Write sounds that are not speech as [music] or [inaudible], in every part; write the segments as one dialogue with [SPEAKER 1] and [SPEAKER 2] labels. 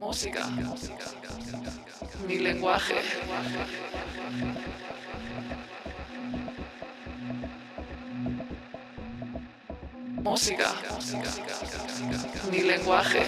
[SPEAKER 1] Música. Mi lenguaje. Música. Mi lenguaje.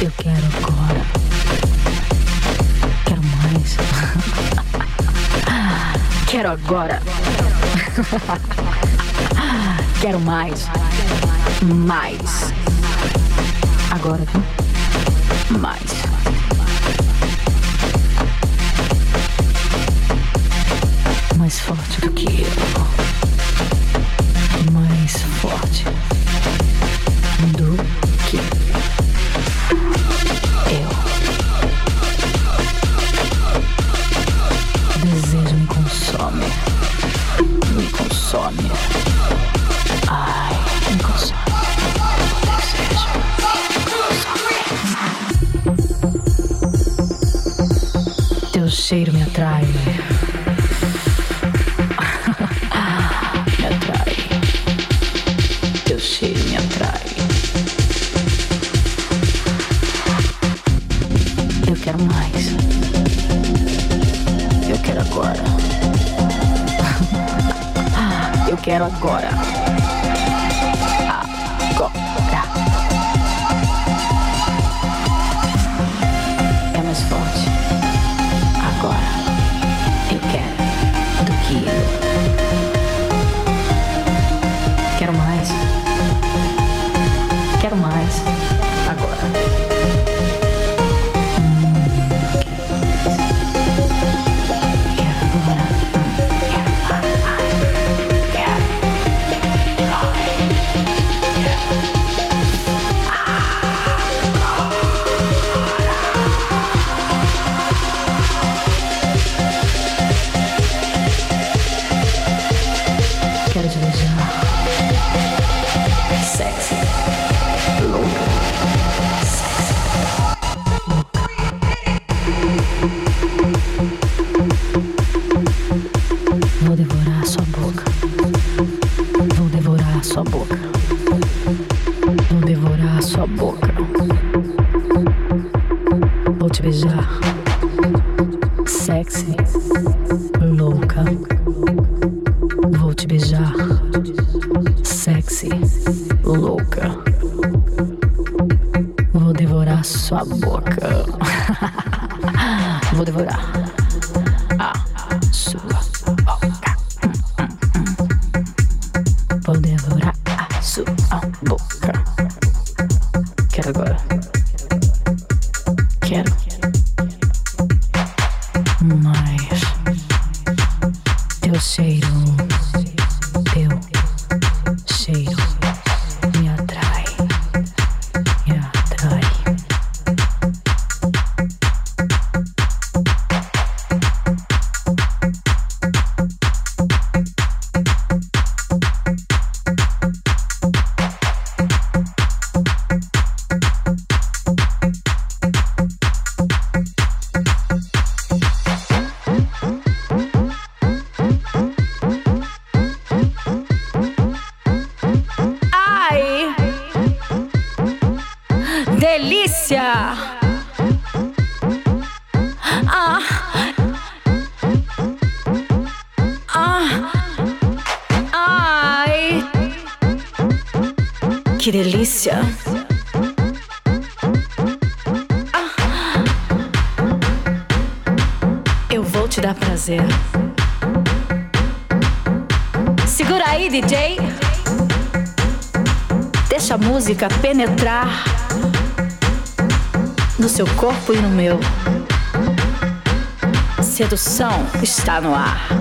[SPEAKER 2] Eu quero
[SPEAKER 3] agora. Quero mais. [laughs] Quero agora. [laughs] Quero mais. Mais. Agora, viu? Mais. mais forte do que eu. Mais forte. Eu vou te dar prazer. Segura aí, DJ. Deixa a música penetrar no seu corpo e no meu. Sedução está no ar.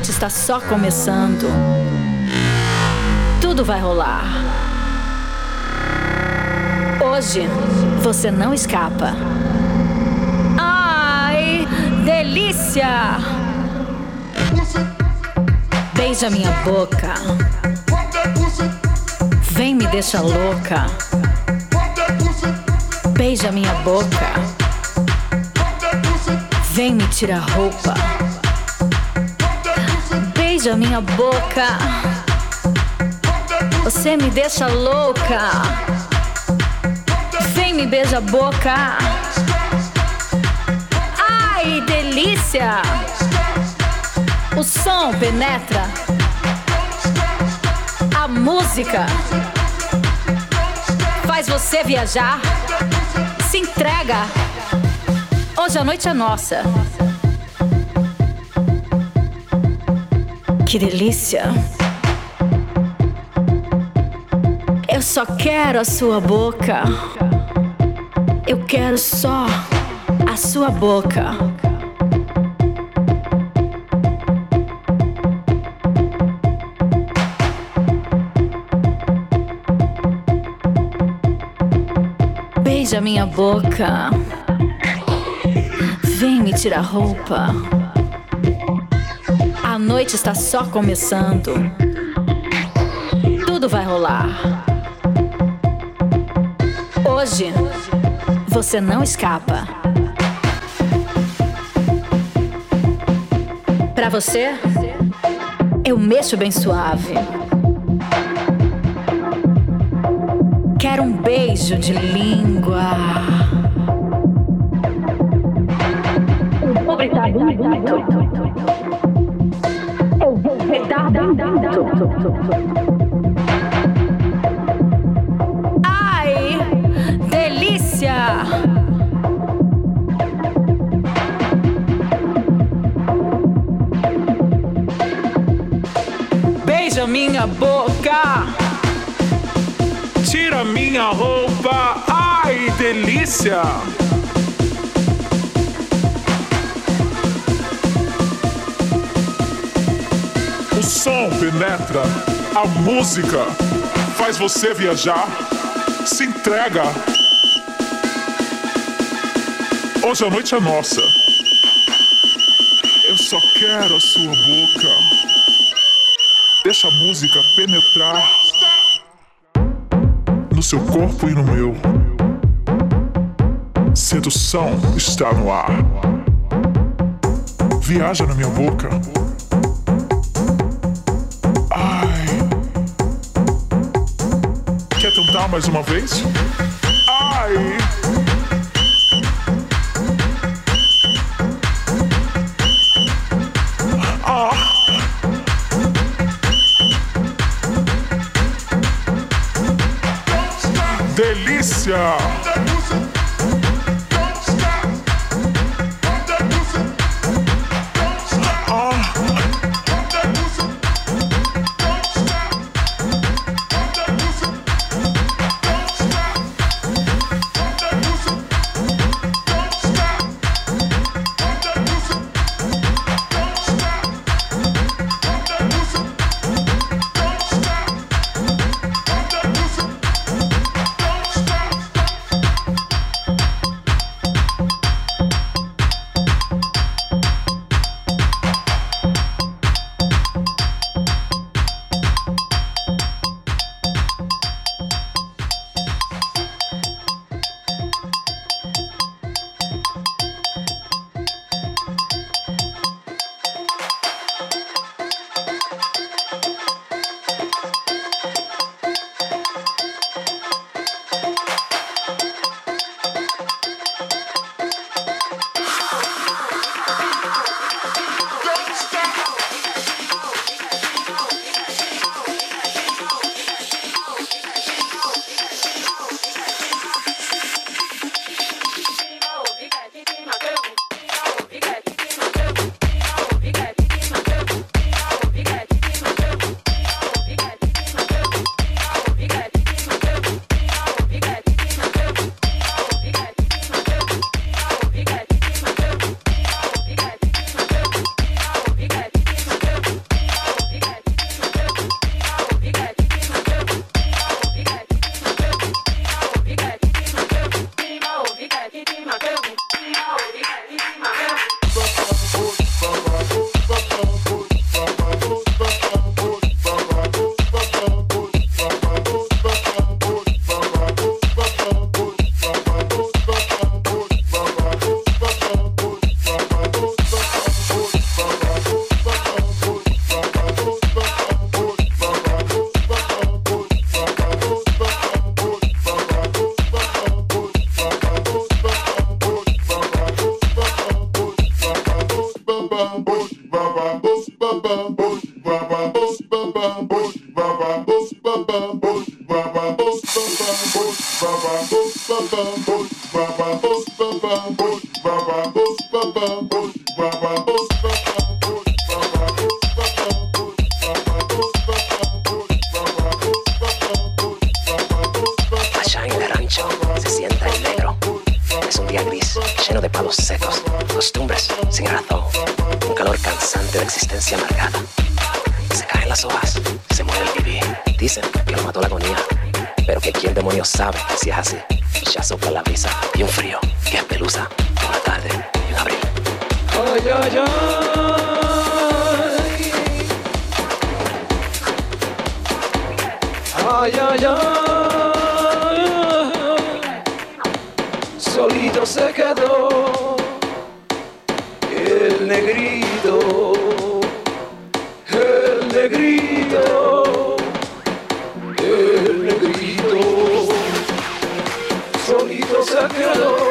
[SPEAKER 3] Noite está só começando. Tudo vai rolar. Hoje você não escapa. Ai, delícia! Beija minha boca. Vem me deixa louca. Beija minha boca. Vem me tira a roupa. Beija minha boca. Você me deixa louca. Vem me beija a boca. Ai, delícia! O som penetra. A música faz você viajar. Se entrega. Hoje a noite é nossa. Que delícia. Eu só quero a sua boca. Eu quero só a sua boca. Beija minha boca. Vem me tirar roupa. Noite está só começando. Tudo vai rolar. Hoje você não escapa. Pra você, eu mexo bem suave. Quero um beijo de língua. Eu vou gritar Ai, delícia! Beija minha boca.
[SPEAKER 4] Tira minha roupa, ai delícia! Penetra, a música faz você viajar. Se entrega. Hoje a noite é nossa. Eu só quero a sua boca. Deixa a música penetrar no seu corpo e no meu. Sedução está no ar. Viaja na minha boca. Quer tentar mais uma vez? Ai. Ah. Delícia!
[SPEAKER 5] 그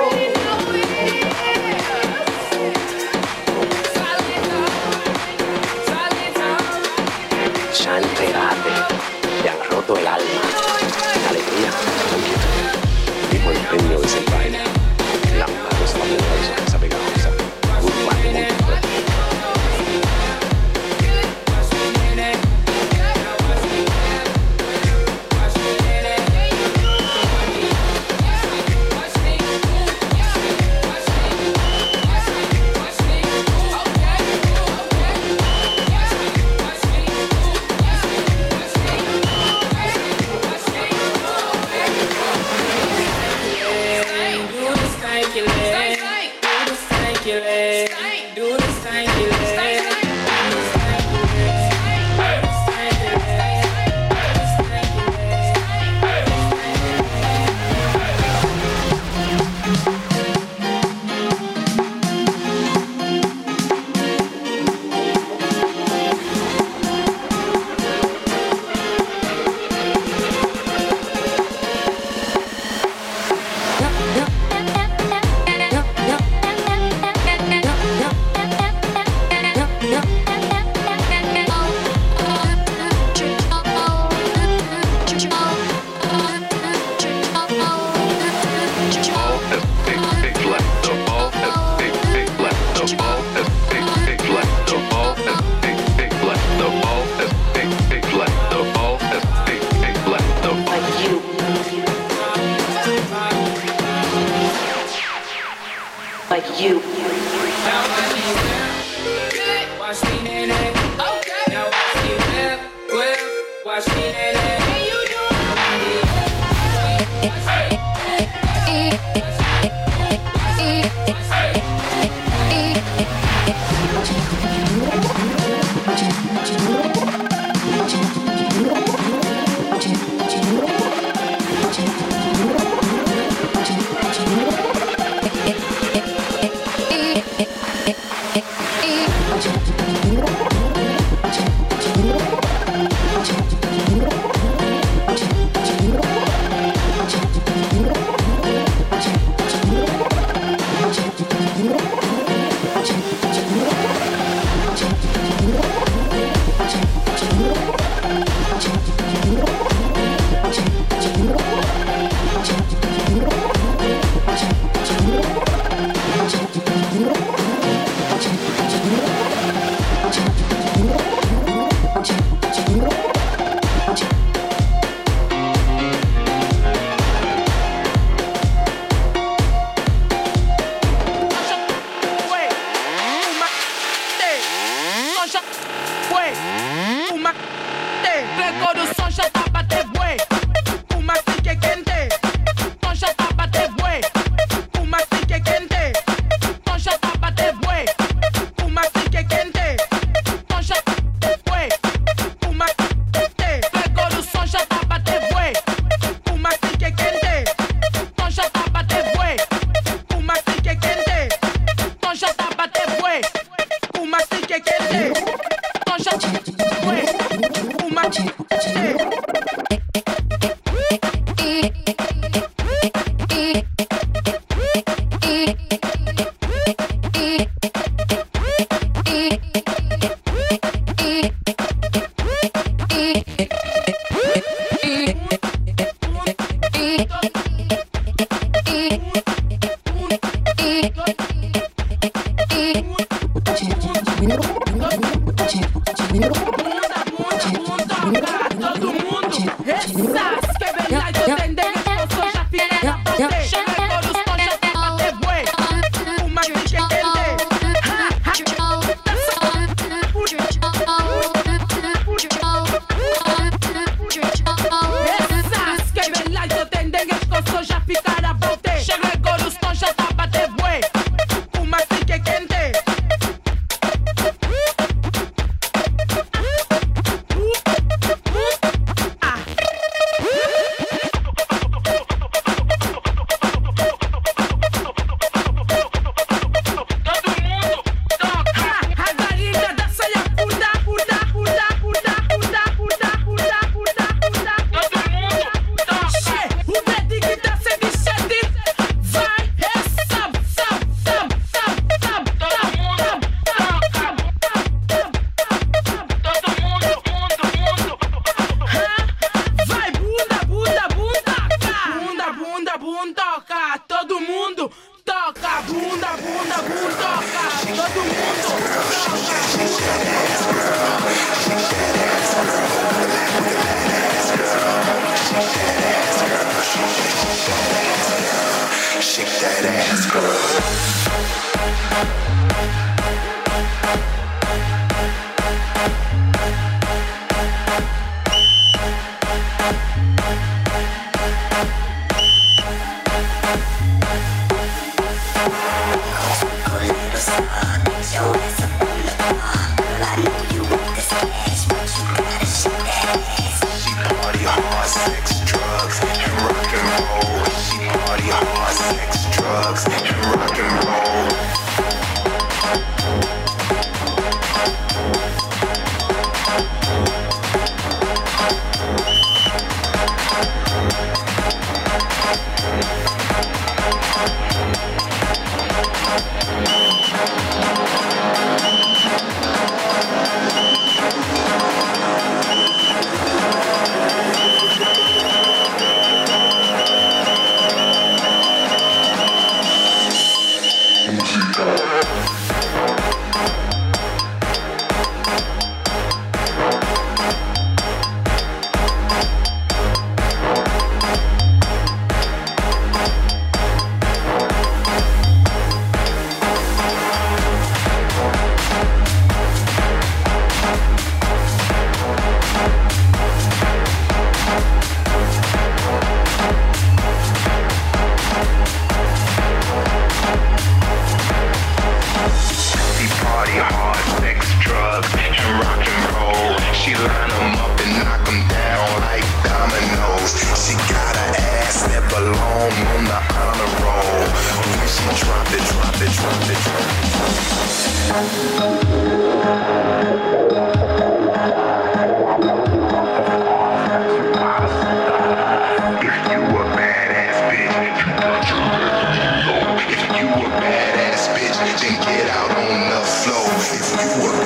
[SPEAKER 5] then get out on the floor.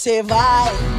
[SPEAKER 6] Você vai.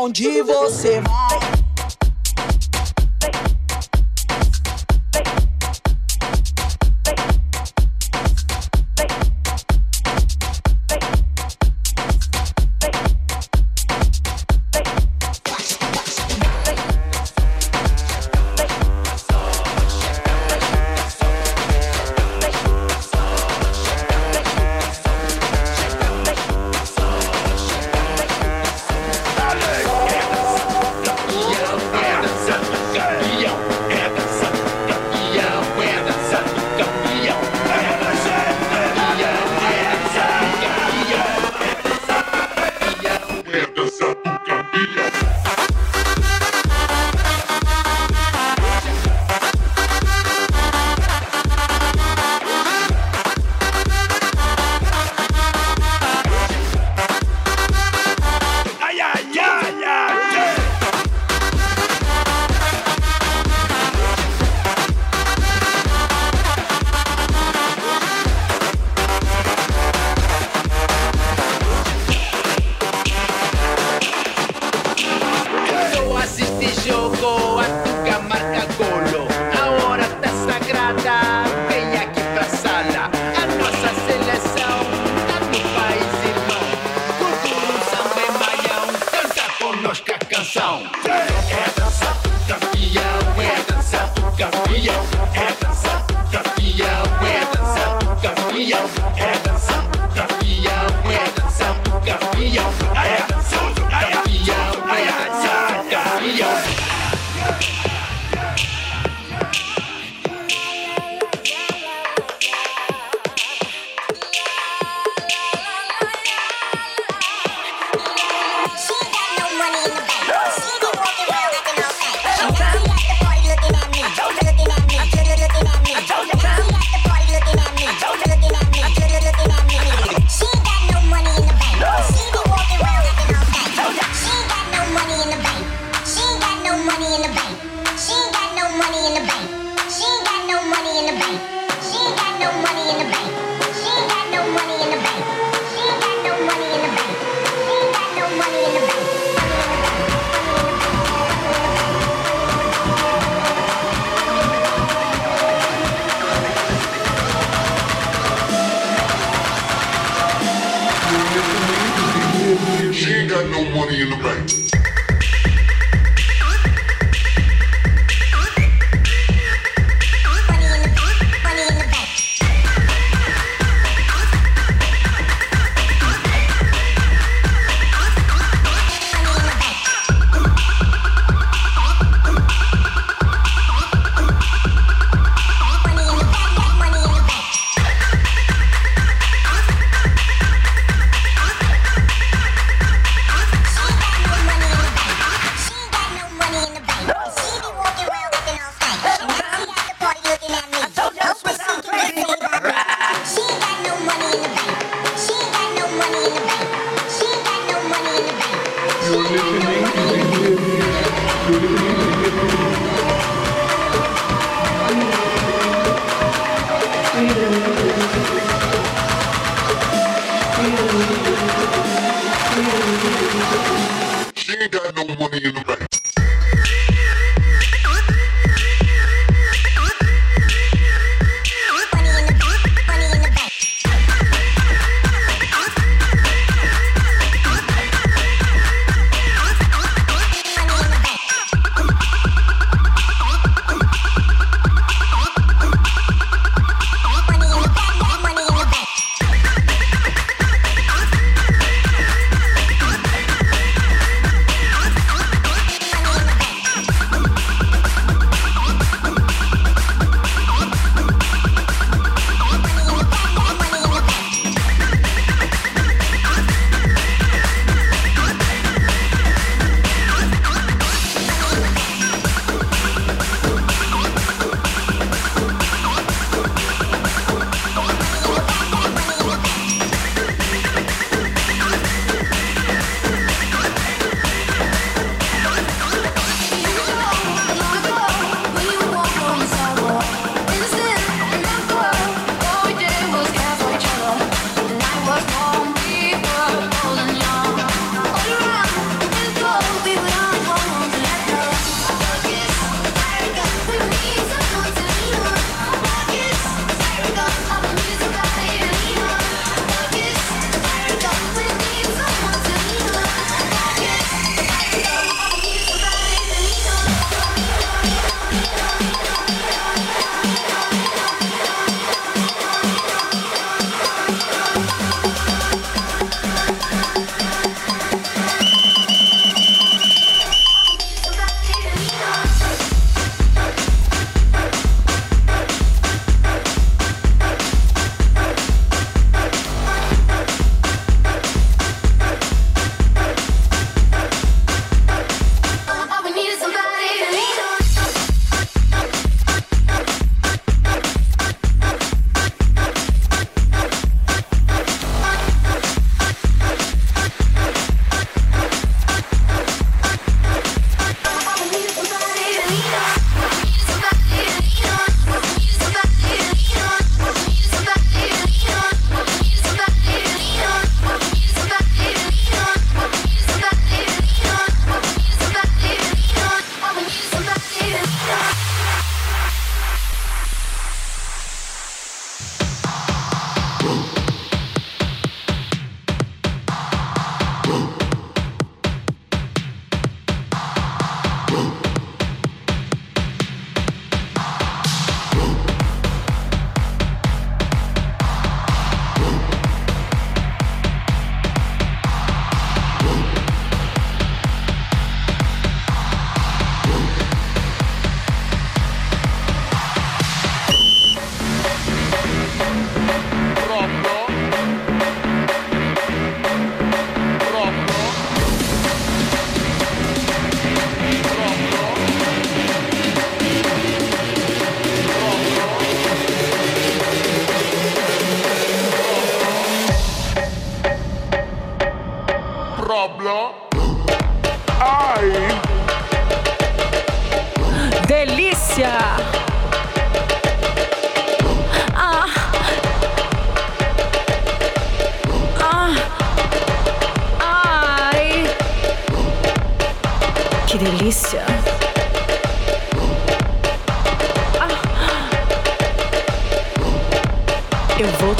[SPEAKER 6] Onde você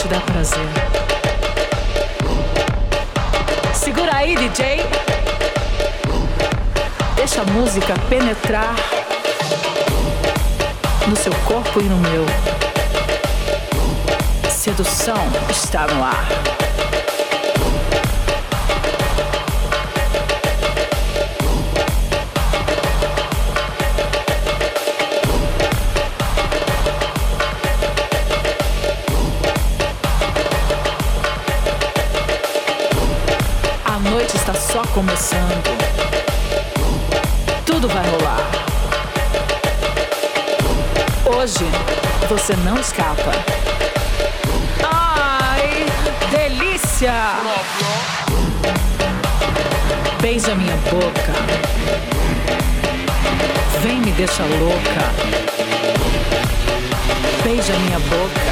[SPEAKER 3] te dar prazer. Segura aí, DJ. Deixa a música penetrar no seu corpo e no meu. Sedução está no ar. Só começando. Tudo vai rolar. Hoje você não escapa. Ai, delícia! Beija minha boca. Vem me deixa louca. Beija minha boca.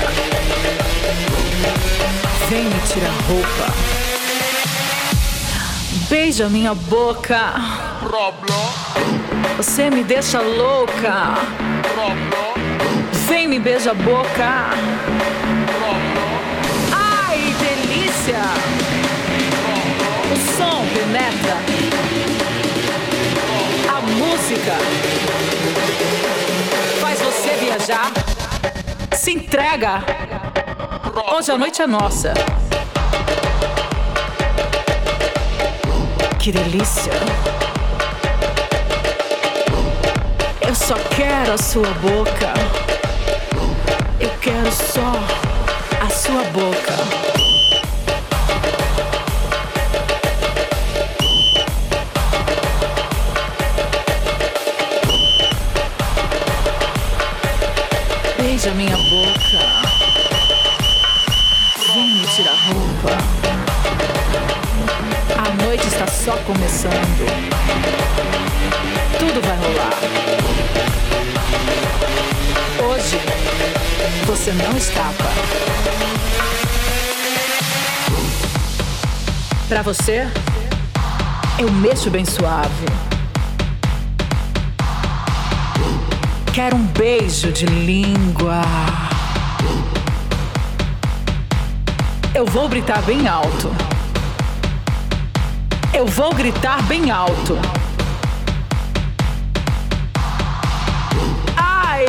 [SPEAKER 3] Vem me tira a roupa. Beija minha boca. Você me deixa louca. Vem me beija a boca. Ai, delícia! O som penetra. A música faz você viajar. Se entrega. Hoje a noite é nossa. Que delícia! Eu só quero a sua boca. Eu quero só a sua boca. Pra você, eu mexo bem suave. Quero um beijo de língua. Eu vou gritar bem alto. Eu vou gritar bem alto. Ai,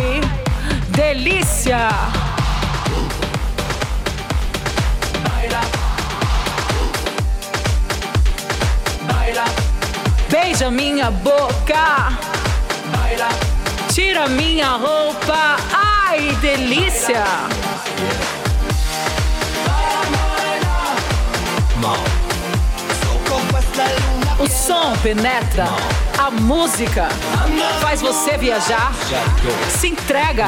[SPEAKER 3] delícia! Beija minha boca. Tira minha roupa. Ai, delícia! O som penetra. A música faz você viajar. Se entrega.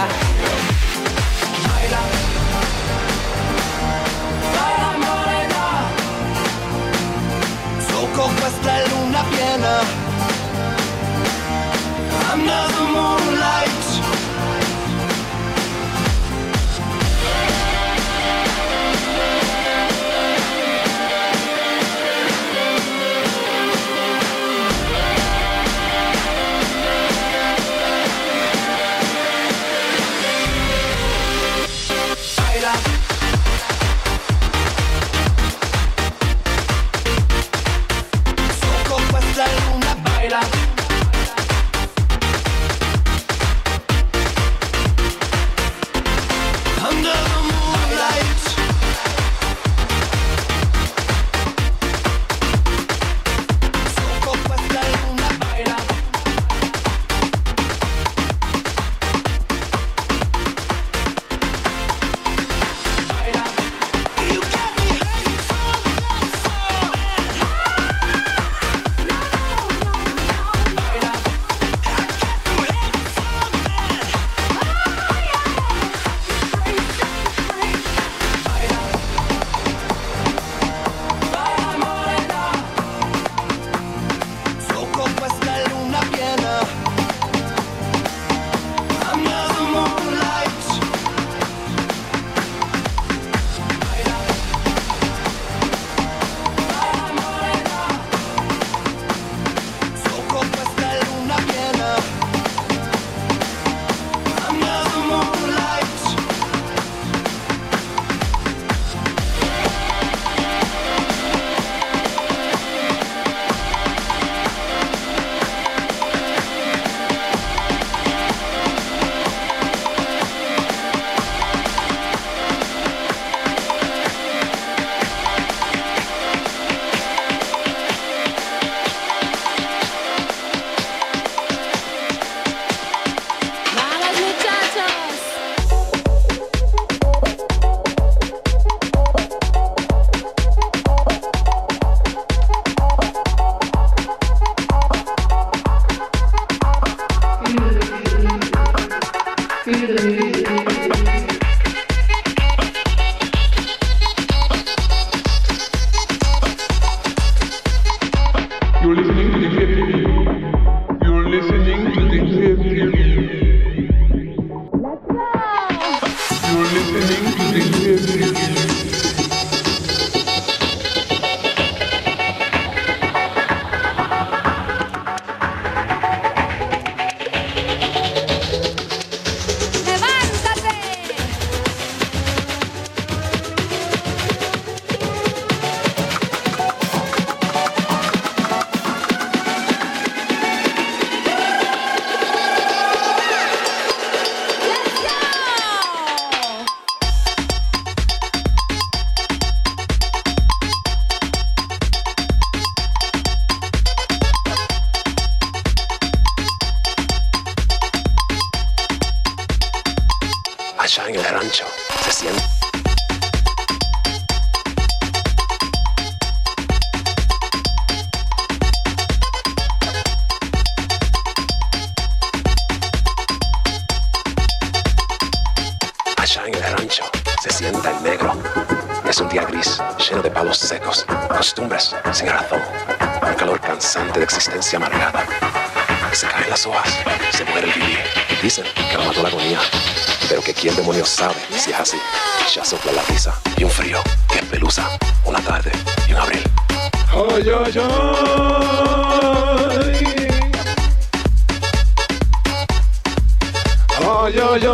[SPEAKER 7] Ay, ay.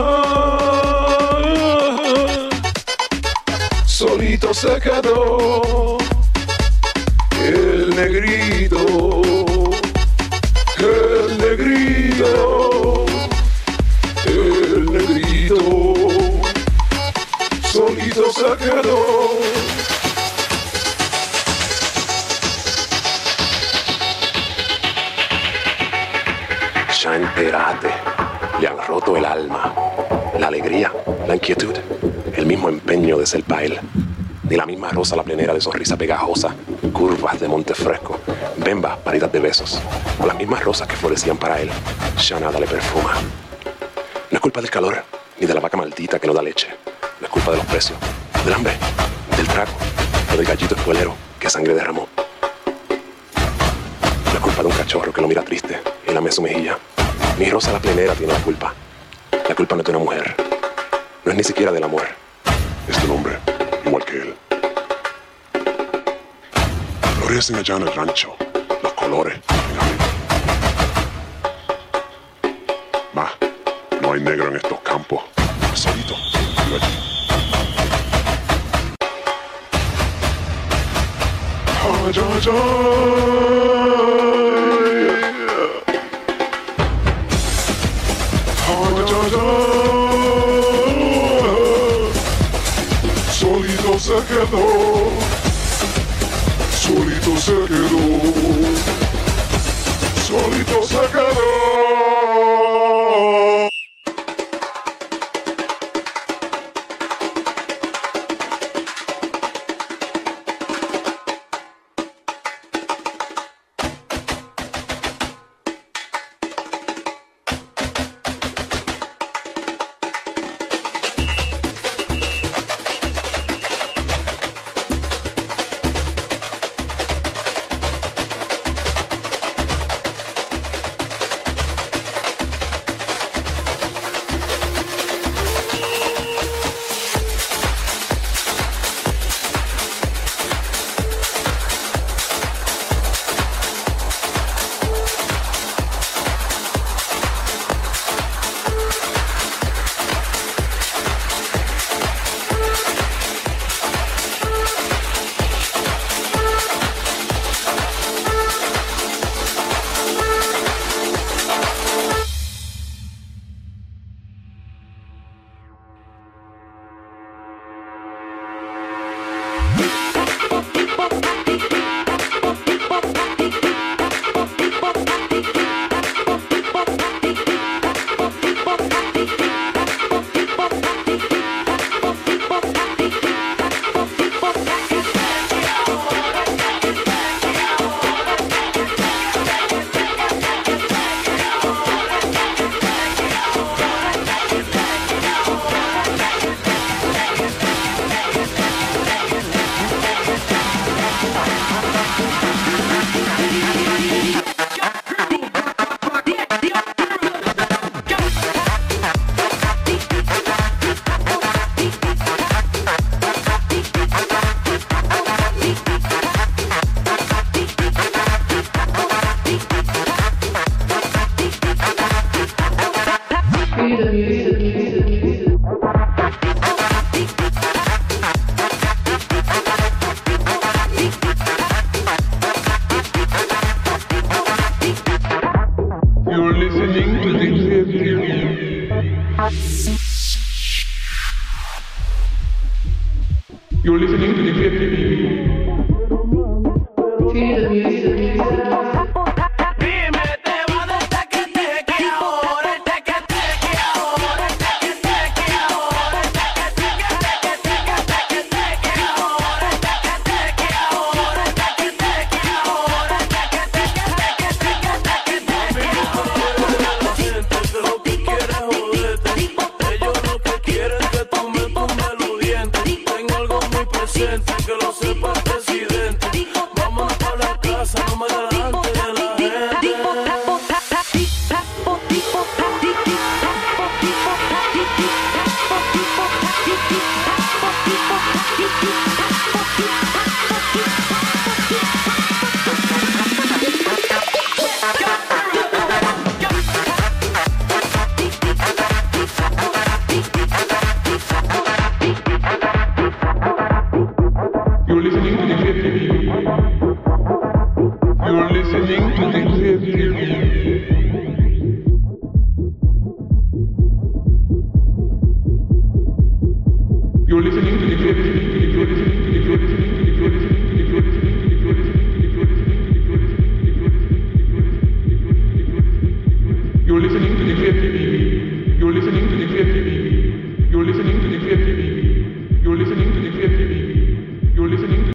[SPEAKER 7] Solito se quedó el negrito, el negrito, el negrito. Solito se quedó.
[SPEAKER 8] Ya entérate, el alma, la alegría, la inquietud, el mismo empeño de ser él, ni la misma rosa la plenera de sonrisa pegajosa, curvas de monte fresco, bembas paridas de besos, o las mismas rosas que florecían para él, ya nada le perfuma. No es culpa del calor, ni de la vaca maldita que no da leche, no es culpa de los precios, del hambre, del trago, o del gallito escuelero que sangre derramó. No es culpa de un cachorro que lo mira triste y lame su mejilla. Ni Rosa la plenera tiene la culpa. La culpa no es de una mujer. No es ni siquiera del amor.
[SPEAKER 9] Es de un hombre, igual que él. Florecen allá en el rancho, los colores. Va, no hay negro en estos campos. Solito, vivo allí.
[SPEAKER 7] Ay, Solito se quedó, solito se quedó,
[SPEAKER 10] Di 女